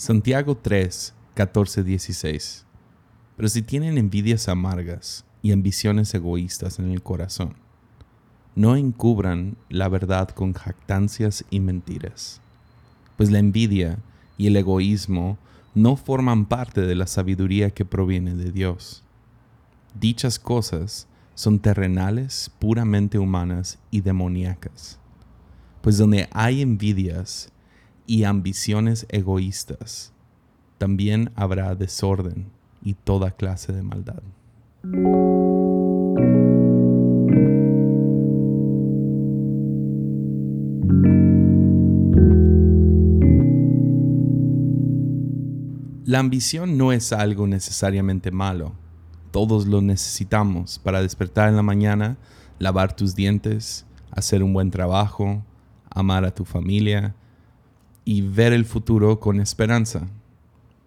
Santiago 3, 14, 16. Pero si tienen envidias amargas y ambiciones egoístas en el corazón, no encubran la verdad con jactancias y mentiras, pues la envidia y el egoísmo no forman parte de la sabiduría que proviene de Dios. Dichas cosas son terrenales, puramente humanas y demoníacas, pues donde hay envidias y ambiciones egoístas, también habrá desorden y toda clase de maldad. La ambición no es algo necesariamente malo. Todos lo necesitamos para despertar en la mañana, lavar tus dientes, hacer un buen trabajo, amar a tu familia, y ver el futuro con esperanza.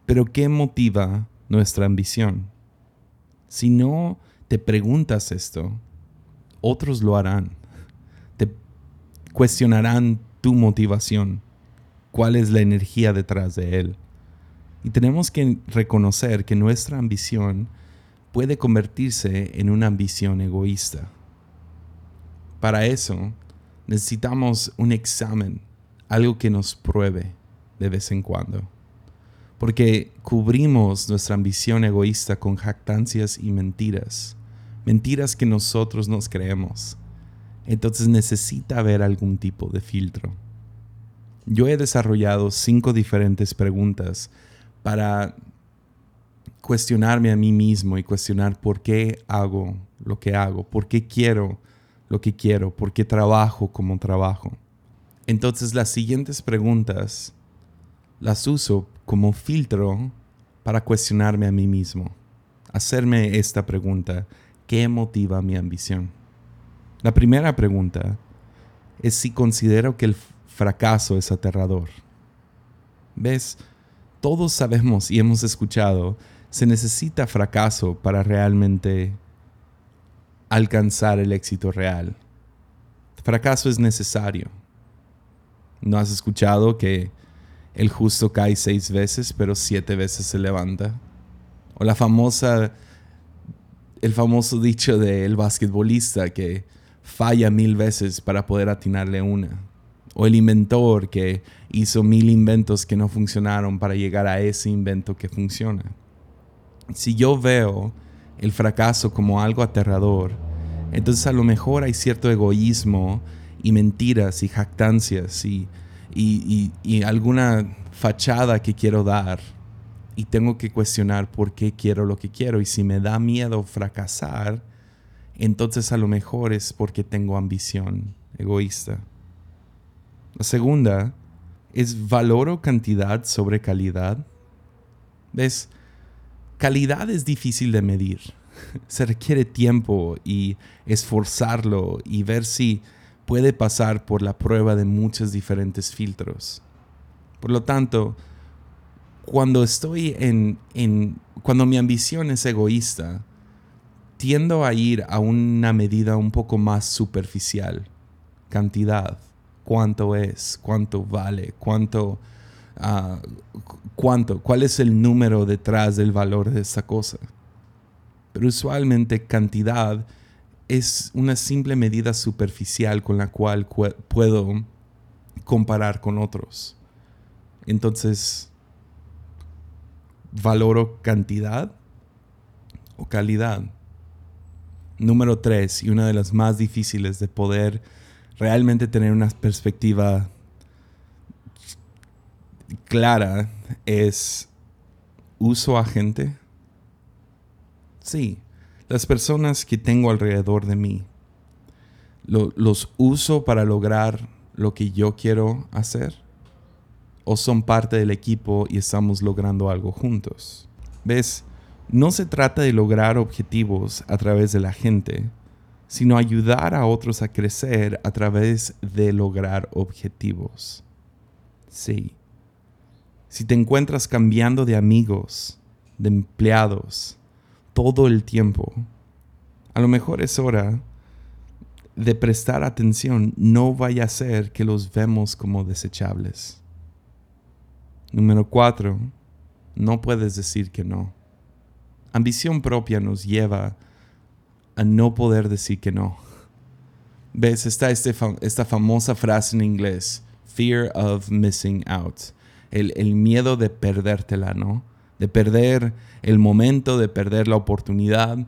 Pero ¿qué motiva nuestra ambición? Si no te preguntas esto, otros lo harán. Te cuestionarán tu motivación, cuál es la energía detrás de él. Y tenemos que reconocer que nuestra ambición puede convertirse en una ambición egoísta. Para eso necesitamos un examen algo que nos pruebe de vez en cuando. Porque cubrimos nuestra ambición egoísta con jactancias y mentiras, mentiras que nosotros nos creemos. Entonces necesita haber algún tipo de filtro. Yo he desarrollado cinco diferentes preguntas para cuestionarme a mí mismo y cuestionar por qué hago lo que hago, por qué quiero lo que quiero, por qué trabajo como trabajo. Entonces las siguientes preguntas las uso como filtro para cuestionarme a mí mismo. Hacerme esta pregunta, ¿qué motiva mi ambición? La primera pregunta es si considero que el fracaso es aterrador. ¿Ves? Todos sabemos y hemos escuchado, se necesita fracaso para realmente alcanzar el éxito real. Fracaso es necesario. ¿No has escuchado que el justo cae seis veces, pero siete veces se levanta? O la famosa, el famoso dicho del basquetbolista que falla mil veces para poder atinarle una. O el inventor que hizo mil inventos que no funcionaron para llegar a ese invento que funciona. Si yo veo el fracaso como algo aterrador, entonces a lo mejor hay cierto egoísmo y mentiras y jactancias y, y, alguna fachada que quiero dar y tengo que cuestionar por qué quiero lo que quiero y si me da miedo fracasar, entonces a lo mejor es porque tengo ambición egoísta. La segunda es valoro cantidad sobre calidad. ¿Ves? Calidad es difícil de medir. Se requiere tiempo y esforzarlo y ver si puede pasar por la prueba de muchos diferentes filtros. Por lo tanto, cuando estoy en, en, cuando mi ambición es egoísta, tiendo a ir a una medida un poco más superficial. Cantidad, cuánto es, cuánto vale, cuánto, uh, cuánto, cuál es el número detrás del valor de esa cosa. Pero usualmente cantidad es una simple medida superficial con la cual puedo comparar con otros. Entonces, valoro cantidad o calidad. Número tres, y una de las más difíciles de poder realmente tener una perspectiva clara, es uso agente. Sí, las personas que tengo alrededor de mí, ¿los uso para lograr lo que yo quiero hacer? ¿O son parte del equipo y estamos logrando algo juntos? ¿Ves? No se trata de lograr objetivos a través de la gente, sino ayudar a otros a crecer a través de lograr objetivos. Sí. Si te encuentras cambiando de amigos, de empleados, todo el tiempo. A lo mejor es hora de prestar atención, no vaya a ser que los vemos como desechables. Número cuatro, no puedes decir que no. Ambición propia nos lleva a no poder decir que no. ¿Ves? Está este esta famosa frase en inglés, fear of missing out, el, el miedo de perdértela, ¿no? De perder el momento, de perder la oportunidad.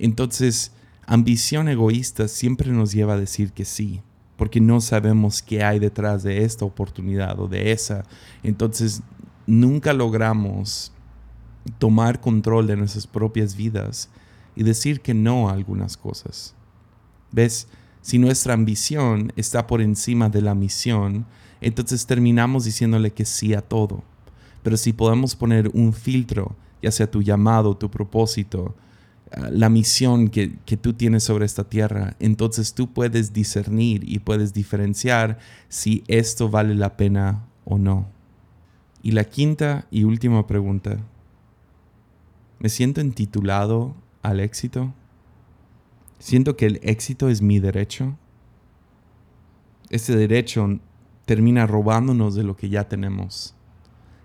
Entonces, ambición egoísta siempre nos lleva a decir que sí, porque no sabemos qué hay detrás de esta oportunidad o de esa. Entonces, nunca logramos tomar control de nuestras propias vidas y decir que no a algunas cosas. ¿Ves? Si nuestra ambición está por encima de la misión, entonces terminamos diciéndole que sí a todo. Pero si podemos poner un filtro, ya sea tu llamado, tu propósito, ah, la misión que, que, tú tienes sobre esta tierra, entonces tú puedes discernir y puedes diferenciar si esto vale la pena o no. Y la quinta y última pregunta, ¿me siento intitulado al éxito? Siento que el éxito es mi derecho. Ese derecho termina robándonos de lo que ya tenemos.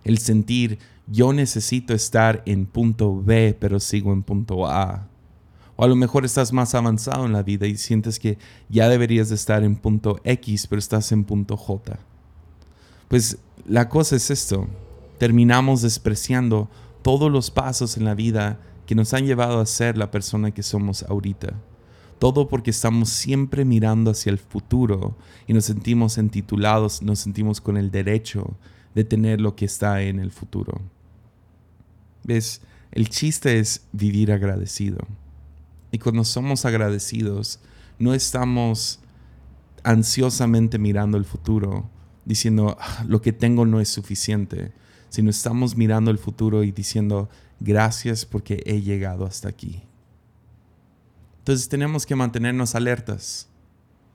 El sentir, yo necesito estar en punto B, pero sigo en punto A. O a lo mejor estás más avanzado en la vida y sientes que ya deberías de estar en punto X, pero estás en punto J. Pues la cosa es esto. Terminamos despreciando todos los pasos en la vida que nos han llevado a ser la persona que somos ahorita. Todo porque estamos siempre mirando hacia el futuro y nos sentimos entitulados, nos sentimos con el derecho de tener lo que está en el futuro. ¿Ves? El chiste es vivir agradecido. Y cuando somos agradecidos, no estamos ansiosamente mirando el futuro, diciendo, ah, lo que tengo no es suficiente, sino estamos mirando el futuro y diciendo, gracias porque he llegado hasta aquí. Entonces tenemos que mantenernos alertas,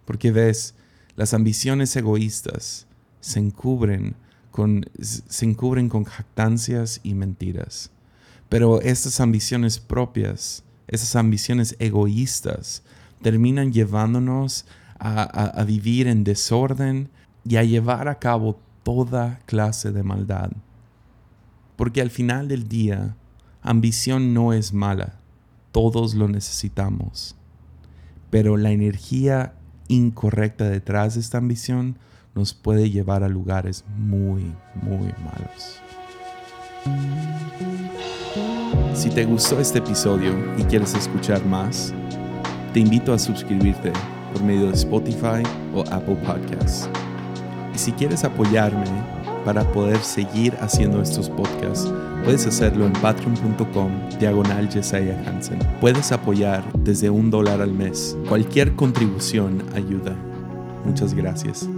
porque ves, las ambiciones egoístas se encubren con, se encubren con jactancias y mentiras. Pero estas ambiciones propias, esas ambiciones egoístas, terminan llevándonos a, a vivir en desorden y a llevar a cabo toda clase de maldad. Porque al final del día, ambición no es mala todos lo necesitamos. Pero la energía incorrecta detrás de esta ambición nos puede llevar a lugares muy, muy malos. Si te gustó este episodio y quieres escuchar más, te invito a suscribirte por medio de Spotify o Apple Podcasts. Y si quieres apoyarme para poder seguir haciendo estos podcasts, puedes hacerlo en patreon.com diagonal Jesiah Hansen. Puedes apoyar desde un dólar al mes. Cualquier contribución ayuda. Muchas gracias.